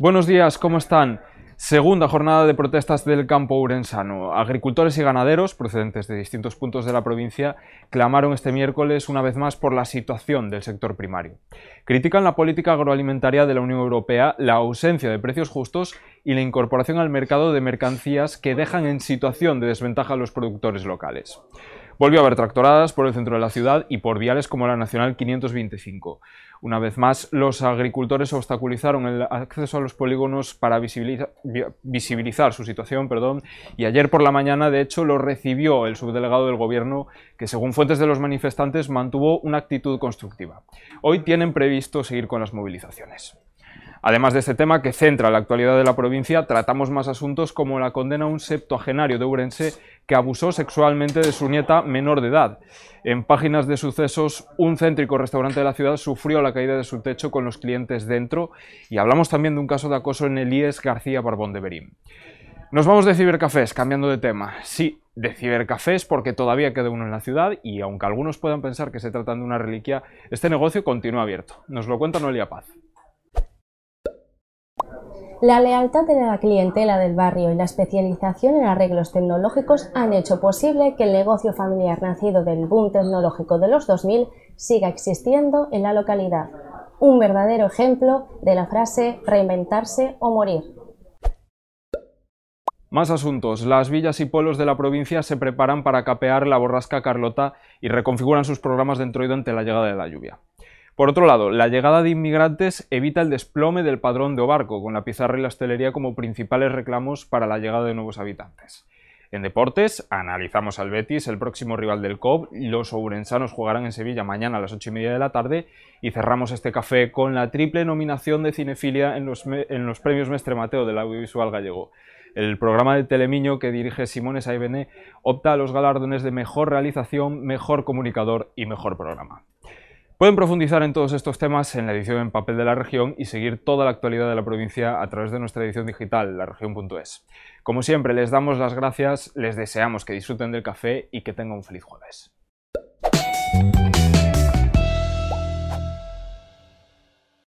Buenos días, ¿cómo están? Segunda jornada de protestas del campo urensano. Agricultores y ganaderos, procedentes de distintos puntos de la provincia, clamaron este miércoles una vez más por la situación del sector primario. Critican la política agroalimentaria de la Unión Europea, la ausencia de precios justos y la incorporación al mercado de mercancías que dejan en situación de desventaja a los productores locales. Volvió a haber tractoradas por el centro de la ciudad y por viales como la Nacional 525. Una vez más, los agricultores obstaculizaron el acceso a los polígonos para visibilizar, su situación, perdón, y ayer por la mañana, de hecho, lo recibió el subdelegado del Gobierno, que según fuentes de los manifestantes mantuvo una actitud constructiva. Hoy tienen previsto seguir con las movilizaciones. Además de este tema que centra la actualidad de la provincia, tratamos más asuntos como la condena a un septuagenario de Urense que abusó sexualmente de su nieta menor de edad. En páginas de sucesos, un céntrico restaurante de la ciudad sufrió la caída de su techo con los clientes dentro y hablamos también de un caso de acoso en Elías García Barbón de Berín. Nos vamos de cibercafés, cambiando de tema. Sí, de cibercafés porque todavía queda uno en la ciudad y aunque algunos puedan pensar que se trata de una reliquia, este negocio continúa abierto. Nos lo cuenta Noelia Paz. La lealtad de la clientela del barrio y la especialización en arreglos tecnológicos han hecho posible que el negocio familiar nacido del boom tecnológico de los 2000 siga existiendo en la localidad. Un verdadero ejemplo de la frase reinventarse o morir. Más asuntos. Las villas y pueblos de la provincia se preparan para capear la borrasca Carlota y reconfiguran sus programas de entroido ante la llegada de la lluvia. Por otro lado, la llegada de inmigrantes evita el desplome del padrón de Obarco, con la pizarra y la hostelería como principales reclamos para la llegada de nuevos habitantes. En deportes, analizamos al Betis, el próximo rival del COP. Los ourensanos jugarán en Sevilla mañana a las 8 y media de la tarde. Y cerramos este café con la triple nominación de cinefilia en los, premios Mestre Mateo del audiovisual gallego. El programa de Telemiño que dirige Simone Saibene opta a los galardones de mejor realización, mejor comunicador y mejor programa. Pueden profundizar en todos estos temas en la edición en papel de la región y seguir toda la actualidad de la provincia a través de nuestra edición digital, laregion.es. Como siempre, les damos las gracias, les deseamos que disfruten del café y que tengan un feliz jueves.